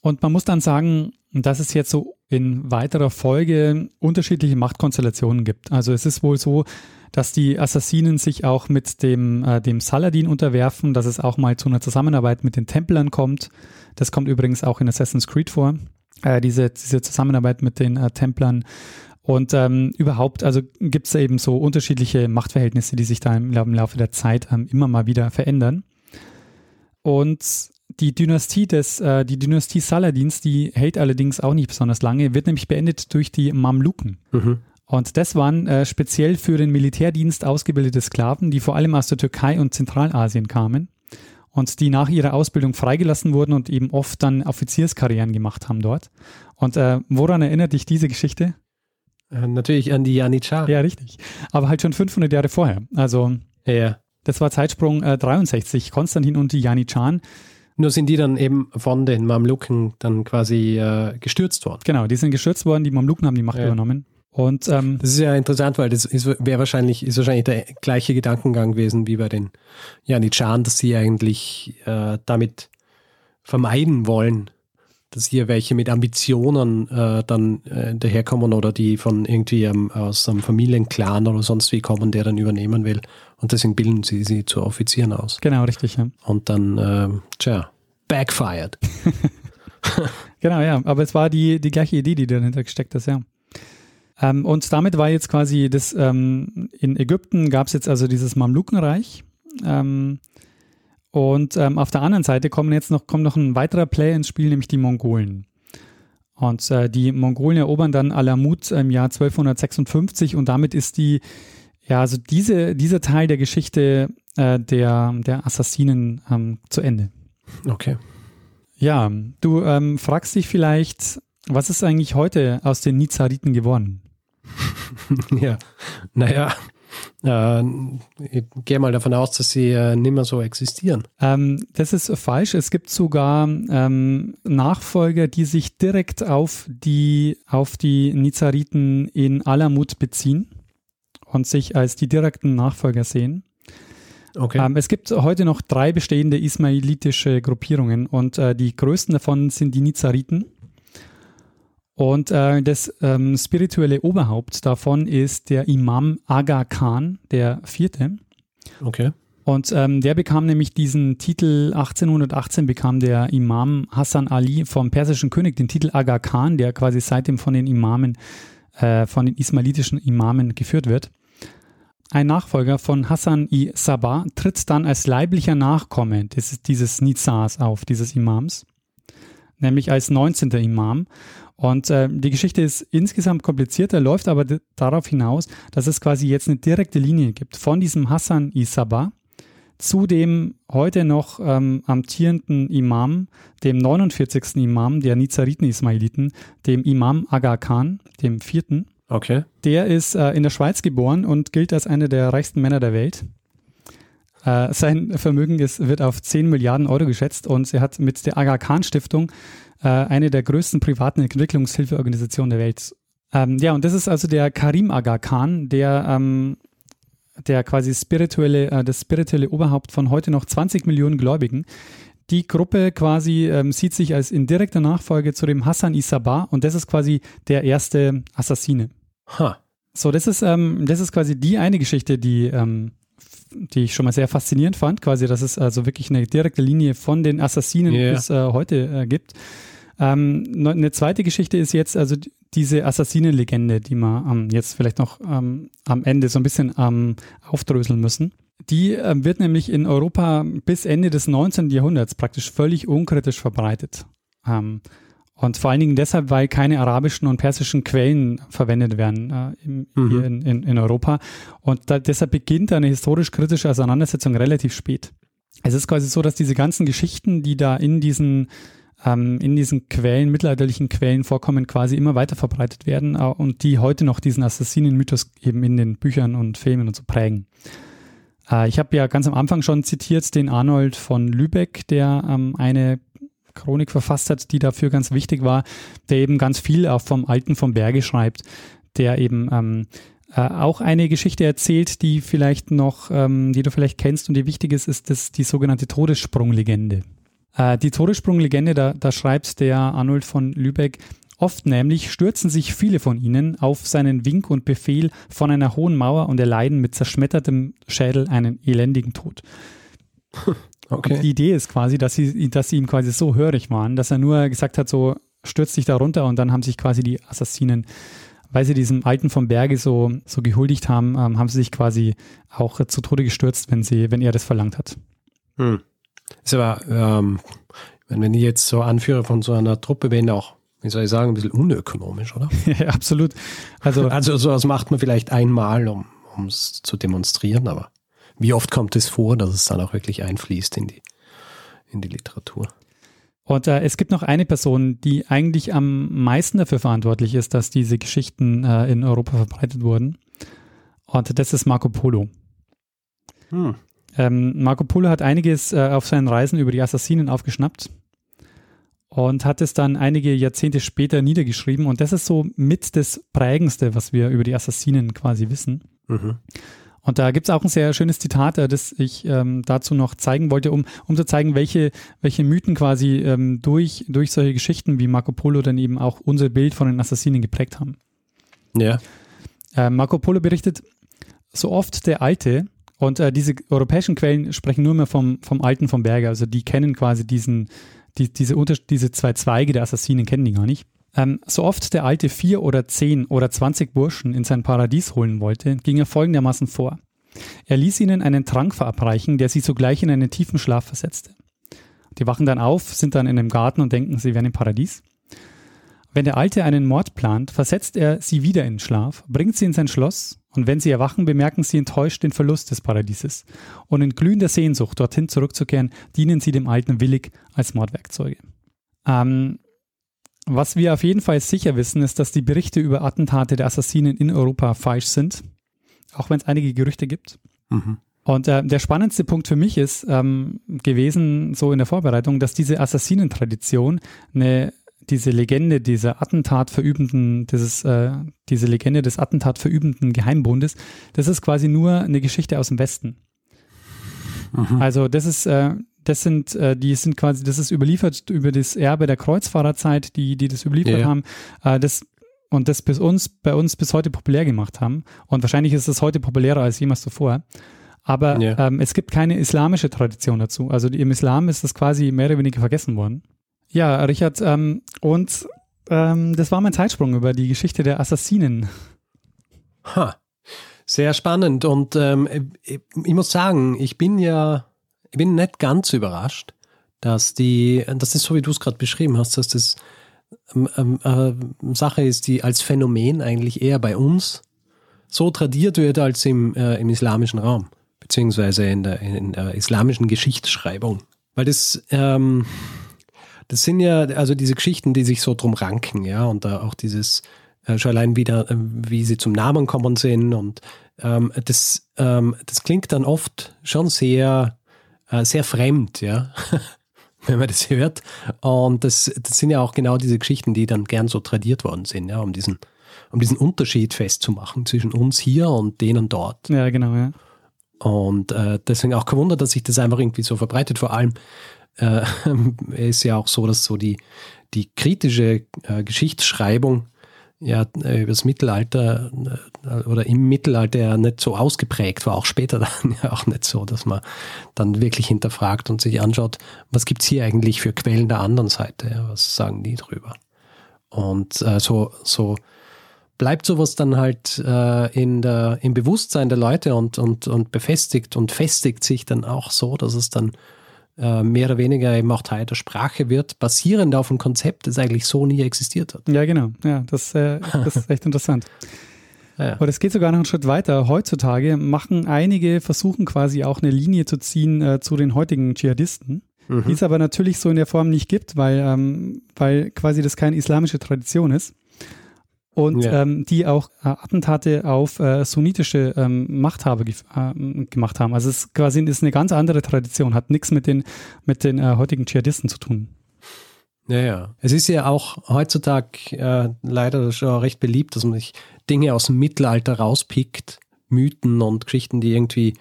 Und man muss dann sagen, dass es jetzt so in weiterer Folge unterschiedliche Machtkonstellationen gibt. Also es ist wohl so, dass die Assassinen sich auch mit dem, äh, dem Saladin unterwerfen, dass es auch mal zu einer Zusammenarbeit mit den Templern kommt. Das kommt übrigens auch in Assassin's Creed vor, äh, diese, diese Zusammenarbeit mit den äh, Templern. Und ähm, überhaupt, also gibt es eben so unterschiedliche Machtverhältnisse, die sich da im, im Laufe der Zeit ähm, immer mal wieder verändern. Und die Dynastie des, äh, die Dynastie Saladins, die hält allerdings auch nicht besonders lange, wird nämlich beendet durch die Mamluken. Mhm. Und das waren äh, speziell für den Militärdienst ausgebildete Sklaven, die vor allem aus der Türkei und Zentralasien kamen. und die nach ihrer Ausbildung freigelassen wurden und eben oft dann Offizierskarrieren gemacht haben dort. Und äh, woran erinnert dich diese Geschichte? Äh, natürlich an die Janitschar. Ja, richtig. Aber halt schon 500 Jahre vorher. Also Ja. das war Zeitsprung äh, 63, Konstantin und die Janitscharen. Nur sind die dann eben von den Mamluken dann quasi äh, gestürzt worden. Genau, die sind gestürzt worden, die Mamluken haben die Macht Ja. übernommen. Und ähm, Das ist ja interessant, weil das ist, wäre wahrscheinlich, ist wahrscheinlich der gleiche Gedankengang gewesen wie bei den Janitscharen, dass sie eigentlich äh, damit vermeiden wollen, dass hier welche mit Ambitionen äh, dann äh, daherkommen oder die von irgendwie ähm, aus einem Familienclan oder sonst wie kommen, der dann übernehmen will. Und deswegen bilden sie sie zu Offizieren aus. genau, richtig, ja. Und dann, äh, tja, backfired. Genau, ja. Aber es war die, die gleiche Idee, die dahinter gesteckt ist, ja. Ähm, und damit war jetzt quasi das, ähm, in Ägypten gab es jetzt also dieses Mamlukenreich. Ähm, und ähm, auf der anderen Seite kommen jetzt noch, kommt noch ein weiterer Player ins Spiel, nämlich die Mongolen. Und äh, die Mongolen erobern dann Alamut im Jahr 1256 und damit ist die, ja, also diese, dieser Teil der Geschichte äh, der, der Assassinen ähm, zu Ende. Okay. Ja, du ähm, fragst dich vielleicht, was ist eigentlich heute aus den Nizariten geworden? ja, naja, äh, ich gehe mal davon aus, dass sie äh, nicht mehr so existieren. Ähm, das ist falsch. Es gibt sogar ähm, Nachfolger, die sich direkt auf die, auf die Nizariten in Alamut beziehen und sich als die direkten Nachfolger sehen. Okay. Ähm, es gibt heute noch drei bestehende ismailitische Gruppierungen und äh, die größten davon sind die Nizariten. Und äh, das ähm, spirituelle Oberhaupt davon ist der Imam Aga Khan, der vierte. okay. Und ähm, der bekam nämlich diesen Titel, 1818 bekam der Imam Hassan Ali vom persischen König den Titel Aga Khan, der quasi seitdem von den Imamen, äh, von den ismailitischen Imamen geführt wird. Ein Nachfolger von Hassan i Sabah tritt dann als leiblicher Nachkomme des, dieses Nizars auf, dieses Imams, nämlich als 19. Imam. Und äh, die Geschichte ist insgesamt komplizierter, läuft aber darauf hinaus, dass es quasi jetzt eine direkte Linie gibt von diesem Hassan i Sabah zu dem heute noch ähm, amtierenden Imam, dem 49. Imam der Nizariten-Ismailiten, dem Imam Aga Khan, dem vierten. Okay. Der ist äh, in der Schweiz geboren und gilt als einer der reichsten Männer der Welt. Äh, sein Vermögen ist, wird auf 10 Milliarden Euro geschätzt und er hat mit der Aga Khan Stiftung äh, eine der größten privaten Entwicklungshilfeorganisationen der Welt. Ähm, ja, und das ist also der Karim Aga Khan, der, ähm, der quasi spirituelle, äh, das spirituelle Oberhaupt von heute noch 20 Millionen Gläubigen. Die Gruppe quasi ähm, sieht sich als indirekter Nachfolger zu dem Hassan Isabah und das ist quasi der erste Assassine. Ha. So, das ist, ähm, das ist quasi die eine Geschichte, die, ähm, die ich schon mal sehr faszinierend fand, quasi, dass es also wirklich eine direkte Linie von den Assassinen Ja. bis äh, heute äh, gibt. Ähm, ne- eine zweite Geschichte ist jetzt also diese Assassinenlegende, die wir ähm, jetzt vielleicht noch ähm, am Ende so ein bisschen ähm, aufdröseln müssen. Die ähm, wird nämlich in Europa bis Ende des 19. Jahrhunderts praktisch völlig unkritisch verbreitet. Und vor allen Dingen deshalb, weil keine arabischen und persischen Quellen verwendet werden äh, im, Mhm. hier in, in, in Europa. Und da, deshalb beginnt eine historisch-kritische Auseinandersetzung relativ spät. Es ist quasi so, dass diese ganzen Geschichten, die da in diesen, ähm, in diesen Quellen, mittelalterlichen Quellen vorkommen, quasi immer weiter verbreitet werden äh, und die heute noch diesen Assassinen-Mythos eben in den Büchern und Filmen und so prägen. Äh, ich habe ja ganz am Anfang schon zitiert den Arnold von Lübeck, der ähm, eine Chronik verfasst hat, die dafür ganz wichtig war, der eben ganz viel auch vom Alten vom Berge schreibt, der eben ähm, äh, auch eine Geschichte erzählt, die vielleicht noch, ähm, die du vielleicht kennst und die wichtig ist, ist das die sogenannte Todessprunglegende. Äh, die Todessprunglegende, da, da schreibt der Arnold von Lübeck, Oft nämlich stürzen sich viele von ihnen auf seinen Wink und Befehl von einer hohen Mauer und erleiden mit zerschmettertem Schädel einen elendigen Tod. Und die Okay. Idee ist quasi, dass sie, dass sie ihm quasi so hörig waren, dass er nur gesagt hat, so stürzt dich da runter und dann haben sich quasi die Assassinen, weil sie diesem Alten vom Berge so, so gehuldigt haben, ähm, haben sie sich quasi auch zu Tode gestürzt, wenn sie, wenn er das verlangt hat. Hm. Ist aber, ähm, wenn wenn ich jetzt so Anführer von so einer Truppe bin, auch, wie soll ich sagen, ein bisschen unökonomisch, oder? ja, absolut. Also, Also sowas macht man vielleicht einmal, um es zu demonstrieren, aber wie oft kommt es vor, dass es dann auch wirklich einfließt in die in die Literatur. Und äh, es gibt noch eine Person, die eigentlich am meisten dafür verantwortlich ist, dass diese Geschichten äh, in Europa verbreitet wurden. Und das ist Marco Polo. Hm. Ähm, Marco Polo hat einiges äh, auf seinen Reisen über die Assassinen aufgeschnappt und hat es dann einige Jahrzehnte später niedergeschrieben. Und das ist so mit das Prägendste, was wir über die Assassinen quasi wissen. Mhm. Und da gibt es auch ein sehr schönes Zitat, äh, das ich ähm, dazu noch zeigen wollte, um, um zu zeigen, welche, welche Mythen quasi ähm, durch, durch solche Geschichten wie Marco Polo dann eben auch unser Bild von den Assassinen geprägt haben. Ja. Äh, Marco Polo berichtet, so oft der Alte, und äh, diese europäischen Quellen sprechen nur mehr vom, vom Alten vom Berge, also die kennen quasi diesen, die, diese, Unter diese zwei Zweige der Assassinen kennen die gar nicht. Ähm, so oft der Alte vier oder zehn oder zwanzig Burschen in sein Paradies holen wollte, ging er folgendermaßen vor. Er ließ ihnen einen Trank verabreichen, der sie sogleich in einen tiefen Schlaf versetzte. Die wachen dann auf, sind dann in einem Garten und denken, sie wären im Paradies. Wenn der Alte einen Mord plant, versetzt er sie wieder in Schlaf, bringt sie in sein Schloss und wenn sie erwachen, bemerken sie enttäuscht den Verlust des Paradieses. Und in glühender Sehnsucht, dorthin zurückzukehren, dienen sie dem Alten willig als Mordwerkzeuge. Ähm, was wir auf jeden Fall sicher wissen, ist, dass die Berichte über Attentate der Assassinen in Europa falsch sind, auch wenn es einige Gerüchte gibt. Mhm. Und äh, der spannendste Punkt für mich ist ähm, gewesen, so in der Vorbereitung, dass diese Assassinentradition eine diese Legende dieser Attentat verübenden, dieses, äh, diese Legende des Attentat verübenden Geheimbundes, das ist quasi nur eine Geschichte aus dem Westen. Mhm. Also das ist, äh, das sind, äh, die sind quasi, das ist überliefert über das Erbe der Kreuzfahrerzeit, die, die das überliefert ja. haben. Äh, das und das bis uns, bei uns bis heute populär gemacht haben. Und wahrscheinlich ist es heute populärer als jemals zuvor. Aber ja. ähm, es gibt keine islamische Tradition dazu. Also im Islam ist das quasi mehr oder weniger vergessen worden. Ja, Richard, ähm, und ähm, das war mein Zeitsprung über die Geschichte der Assassinen. Ha, sehr spannend. Und ähm, ich, ich muss sagen, ich bin ja, ich bin nicht ganz überrascht, dass die, das ist so, wie du es gerade beschrieben hast, dass das ähm, ähm, äh, Sache ist, die als Phänomen eigentlich eher bei uns so tradiert wird als im, äh, im islamischen Raum, beziehungsweise in der, in der islamischen Geschichtsschreibung. Weil das, ähm, das sind ja also diese Geschichten, die sich so drum ranken, ja, und da auch dieses, äh, schon allein wieder, äh, wie sie zum Namen kommen sind und ähm, das, ähm, das klingt dann oft schon sehr, äh, sehr fremd, ja, wenn man das hört. Und das, das sind ja auch genau diese Geschichten, die dann gern so tradiert worden sind, ja, um diesen, um diesen Unterschied festzumachen zwischen uns hier und denen dort. Ja, genau, ja. Und äh, deswegen auch kein Wunder, dass sich das einfach irgendwie so verbreitet. Vor allem äh, ist ja auch so, dass so die, die kritische äh, Geschichtsschreibung ja äh, über das Mittelalter äh, oder im Mittelalter ja nicht so ausgeprägt war, auch später dann ja auch nicht so, dass man dann wirklich hinterfragt und sich anschaut, was gibt es hier eigentlich für Quellen der anderen Seite, ja, was sagen die drüber. Und äh, so, so bleibt sowas dann halt äh, in der, im Bewusstsein der Leute und, und, und befestigt und festigt sich dann auch so, dass es dann äh, mehr oder weniger eben auch Teil der Sprache wird, basierend auf einem Konzept, das eigentlich so nie existiert hat. Ja, genau. Ja, das, äh, das ist echt interessant. Ja. Aber es geht sogar noch einen Schritt weiter. Heutzutage machen einige, versuchen quasi auch eine Linie zu ziehen äh, zu den heutigen Dschihadisten, mhm. die es aber natürlich so in der Form nicht gibt, weil, ähm, weil quasi das keine islamische Tradition ist und ja. ähm, die auch äh, Attentate auf äh, sunnitische ähm, Machthaber äh, gemacht haben. Also es ist quasi ist eine ganz andere Tradition, hat nichts mit den, mit den äh, heutigen Dschihadisten zu tun. Ja, ja. Es ist ja auch heutzutage äh, leider schon recht beliebt, dass man sich Dinge aus dem Mittelalter rauspickt, Mythen und Geschichten, die irgendwie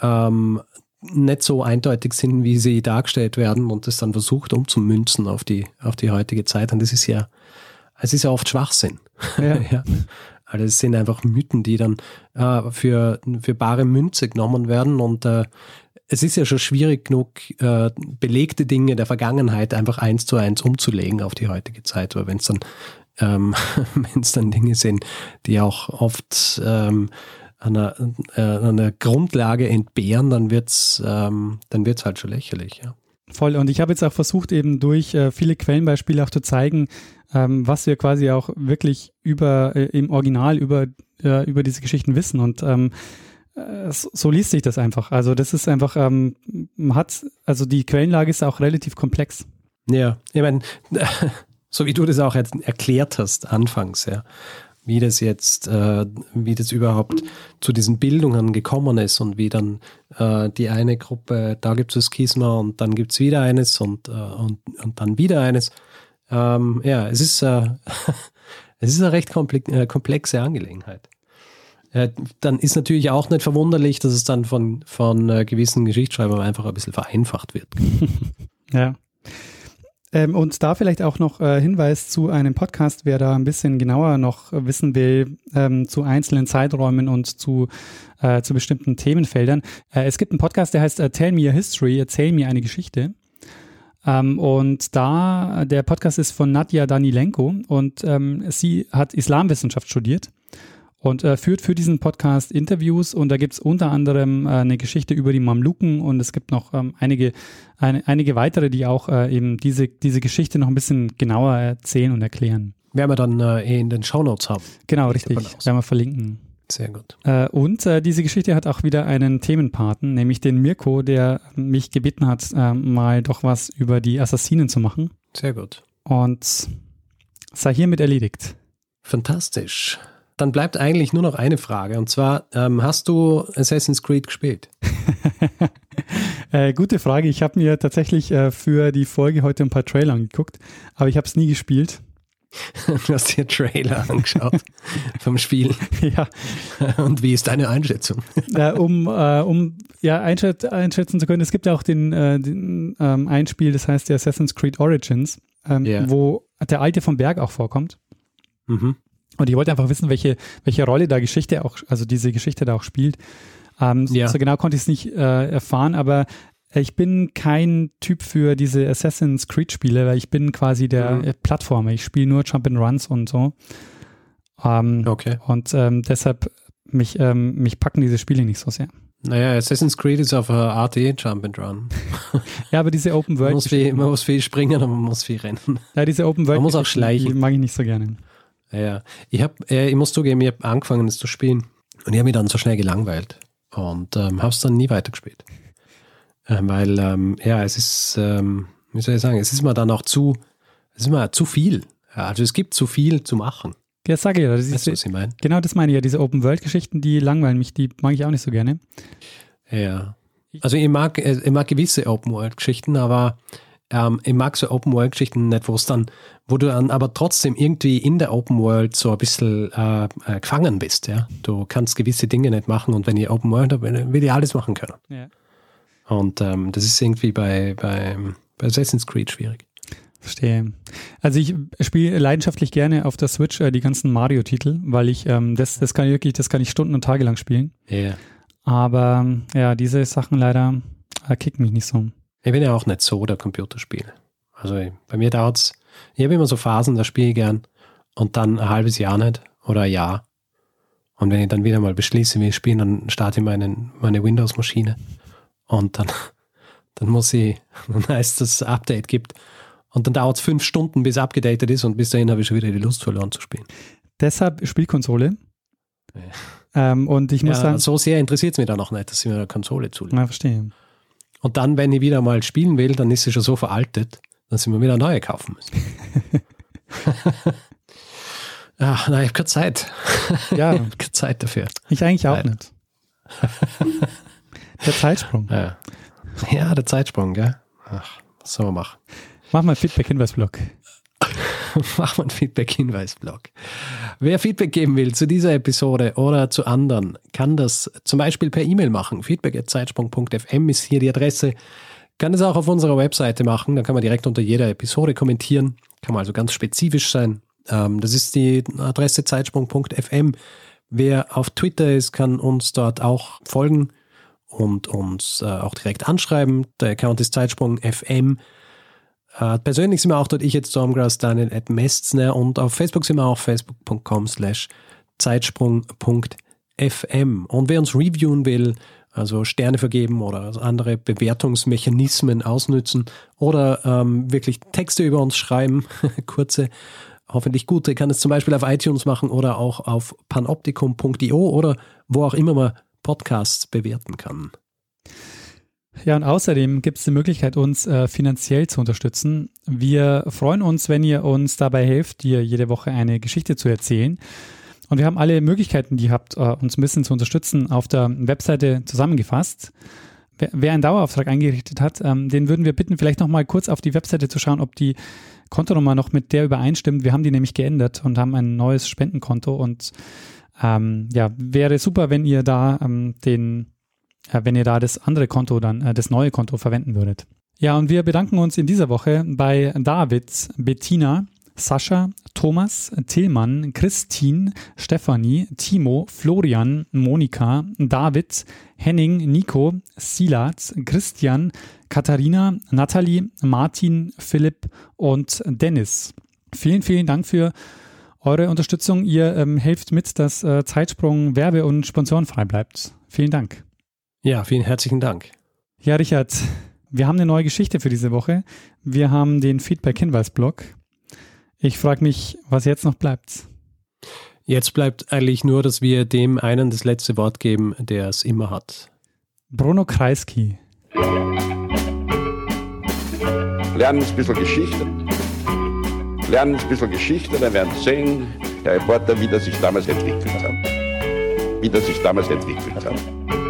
ähm, nicht so eindeutig sind, wie sie dargestellt werden und das dann versucht umzumünzen auf die, auf die heutige Zeit. Und das ist ja, es ist ja oft Schwachsinn. Ja. ja. Also es sind einfach Mythen, die dann äh, für, für bare Münze genommen werden und äh, es ist ja schon schwierig genug, äh, belegte Dinge der Vergangenheit einfach eins zu eins umzulegen auf die heutige Zeit, weil wenn es dann, ähm, wenn es dann Dinge sind, die auch oft ähm, einer, äh, einer Grundlage entbehren, dann wird's, ähm, dann wird's halt schon lächerlich, ja. Voll. Und ich habe jetzt auch versucht, eben durch äh, viele Quellenbeispiele auch zu zeigen, ähm, was wir quasi auch wirklich über äh, im Original über, äh, über diese Geschichten wissen. Und ähm, äh, so, liest sich das einfach. Also das ist einfach, ähm, hat, also die Quellenlage ist auch relativ komplex. Ja, ich meine, so wie du das auch erklärt hast anfangs, ja, wie das jetzt, äh, wie das überhaupt zu diesen Bildungen gekommen ist und wie dann äh, die eine Gruppe, da gibt es Schisma und dann gibt es wieder eines und, äh, und, und dann wieder eines. Ähm, ja, es ist, äh, es ist eine recht äh, komplexe Angelegenheit. dann ist natürlich auch nicht verwunderlich, dass es dann von, von äh, gewissen Geschichtsschreibern einfach ein bisschen vereinfacht wird. ja. Ähm, und da vielleicht auch noch äh, Hinweis zu einem Podcast, wer da ein bisschen genauer noch wissen will ähm, zu einzelnen Zeiträumen und zu, äh, zu bestimmten Themenfeldern. Äh, es gibt einen Podcast, der heißt äh, Tell Me a History, erzähl mir eine Geschichte. Ähm, und da, der Podcast ist von Nadja Danilenko und ähm, sie hat Islamwissenschaft studiert und äh, führt für diesen Podcast Interviews und da gibt es unter anderem äh, eine Geschichte über die Mamluken und es gibt noch ähm, einige, eine, einige weitere, die auch äh, eben diese, diese Geschichte noch ein bisschen genauer erzählen und erklären. Werden wir dann äh, eh in den Shownotes haben. Genau, richtig. Werden wir verlinken. Sehr gut. Äh, und äh, diese Geschichte hat auch wieder einen Themenpaten, nämlich den Mirko, der mich gebeten hat, mal doch was über die Assassinen zu machen. Sehr gut. Und sei hiermit erledigt. Fantastisch dann bleibt eigentlich nur noch eine Frage. Und zwar, ähm, hast du Assassin's Creed gespielt? äh, gute Frage. Ich habe mir tatsächlich äh, für die Folge heute ein paar Trailer angeguckt, aber ich habe es nie gespielt. du hast dir Trailer angeschaut vom Spiel. Ja. Und wie ist deine Einschätzung? Äh, um äh, um ja, einschät einschätzen zu können, es gibt ja auch den, äh, den ähm, Einspiel, das heißt der Assassin's Creed Origins, ähm, yeah. wo der Alte vom Berg auch vorkommt. Mhm. Und ich wollte einfach wissen, welche, welche Rolle da Geschichte auch, also diese Geschichte da auch spielt. Ähm, ja. So genau konnte ich es nicht äh, erfahren, aber ich bin kein Typ für diese Assassin's Creed Spiele, weil ich bin quasi der mhm. Plattformer. Ich spiele nur Jump and Runs und so. Ähm, okay. Und ähm, deshalb mich, ähm, mich packen diese Spiele nicht so sehr. Naja, Assassin's Creed ist auf einer Art eh Jump and Run. ja, aber diese Open World. Man muss, viel, man muss viel springen und man muss viel rennen. Ja, diese Open World. Man muss auch schleichen. Die mag ich nicht so gerne. Ja, ich habe, äh, ich muss zugeben, ich habe angefangen, es zu spielen und ich habe mich dann so schnell gelangweilt und ähm, habe es dann nie weitergespielt. Ähm, weil, ähm, ja, es ist, ähm, wie soll ich sagen, es ist mir dann auch zu, es ist mir zu viel. Also es gibt zu viel zu machen. Ja, sag ich ja. Das weißt ist, was ich meine? Genau das meine ich ja. Diese Open-World-Geschichten, die langweilen mich, die mag ich auch nicht so gerne. Ja. Also ich mag, äh, ich mag gewisse Open-World-Geschichten, aber ähm, ich mag so Open World Geschichten nicht, wo es dann, wo du dann aber trotzdem irgendwie in der Open World so ein bisschen äh, äh, gefangen bist, ja. Du kannst gewisse Dinge nicht machen und wenn ich Open World habe, will ich alles machen können. Ja. Und ähm, das ist irgendwie bei, bei, bei Assassin's Creed schwierig. Verstehe. Also ich spiele leidenschaftlich gerne auf der Switch äh, die ganzen Mario-Titel, weil ich ähm, das, das kann ich wirklich, das kann ich Stunden und Tage lang spielen. Ja. Yeah. Aber ja, diese Sachen leider äh, kicken mich nicht so. Ich bin ja auch nicht so der Computerspiel. Also bei mir dauert es, ich habe immer so Phasen, da spiele ich gern und dann ein halbes Jahr nicht oder ein Jahr. Und wenn ich dann wieder mal beschließe, wie ich spiele, dann starte ich meine, meine Windows-Maschine und dann, dann muss ich, dann heißt das Update gibt. Und dann dauert es fünf Stunden, bis abgedatet ist und bis dahin habe ich schon wieder die Lust verloren zu spielen. Deshalb Spielkonsole. Ja. Ähm, und ich muss ja, sagen. So sehr interessiert es mich dann auch nicht, dass sie mir eine Konsole zulegen. Ja, verstehe. Und dann, wenn ich wieder mal spielen will, dann ist sie schon so veraltet, dass ich mir wieder neue kaufen müssen. Ach, nein, ich habe keine Zeit. Ja. ich habe keine Zeit dafür. Ich eigentlich auch nein. nicht. Der Zeitsprung. Ja. ja, der Zeitsprung, gell? Ach, was soll man machen? Mach mal Feedback-Hinweis-Blog. Mach mal einen Feedback-Hinweis-Blog. Wer Feedback geben will zu dieser Episode oder zu anderen, kann das zum Beispiel per E-Mail machen. Feedback.zeitsprung.fm ist hier die Adresse. Kann es auch auf unserer Webseite machen. Da kann man direkt unter jeder Episode kommentieren. Kann man also ganz spezifisch sein. Ähm, das ist die Adresse zeitsprung.fm. Wer auf Twitter ist, kann uns dort auch folgen und uns äh, auch direkt anschreiben. Der Account ist zeitsprung.fm. Uh, persönlich sind wir auch dort, ich jetzt Stormgrass, Daniel at Mestner und auf Facebook sind wir auch facebook.com slash zeitsprung.fm. Und wer uns reviewen will, also Sterne vergeben oder andere Bewertungsmechanismen ausnützen oder ähm, wirklich Texte über uns schreiben, kurze, hoffentlich gute, kann es zum Beispiel auf iTunes machen oder auch auf panoptikum.io oder wo auch immer man Podcasts bewerten kann. Ja, und außerdem gibt es die Möglichkeit, uns äh, finanziell zu unterstützen. Wir freuen uns, wenn ihr uns dabei helft, dir jede Woche eine Geschichte zu erzählen. Und wir haben alle Möglichkeiten, die ihr habt, äh, uns ein bisschen zu unterstützen, auf der Webseite zusammengefasst. Wer, einen Dauerauftrag eingerichtet hat, ähm, den würden wir bitten, vielleicht nochmal kurz auf die Webseite zu schauen, ob die Kontonummer noch mit der übereinstimmt. Wir haben die nämlich geändert und haben ein neues Spendenkonto und ähm, ja, wäre super, wenn ihr da ähm, den, wenn ihr da das andere Konto dann, äh, das neue Konto verwenden würdet. Ja, und wir bedanken uns in dieser Woche bei David, Bettina, Sascha, Thomas, Tillmann, Christine, Stefanie, Timo, Florian, Monika, David, Henning, Nico, Silat, Christian, Katharina, Nathalie, Martin, Philipp und Dennis. Vielen, vielen Dank für eure Unterstützung. Ihr ähm, helft mit, dass äh, Zeitsprung werbe- und sponsorenfrei bleibt. Vielen Dank. Ja, vielen herzlichen Dank. Ja, Richard, wir haben eine neue Geschichte für diese Woche. Wir haben den Feedback-Hinweis-Blog. Ich frage mich, was jetzt noch bleibt. Jetzt bleibt eigentlich nur, dass wir dem einen das letzte Wort geben, der es immer hat. Bruno Kreisky. Lernen ein bisschen Geschichte. Lernen ein bisschen Geschichte, dann werden Sie sehen, der Reporter, wie das sich damals entwickelt hat. Wie das sich damals entwickelt hat.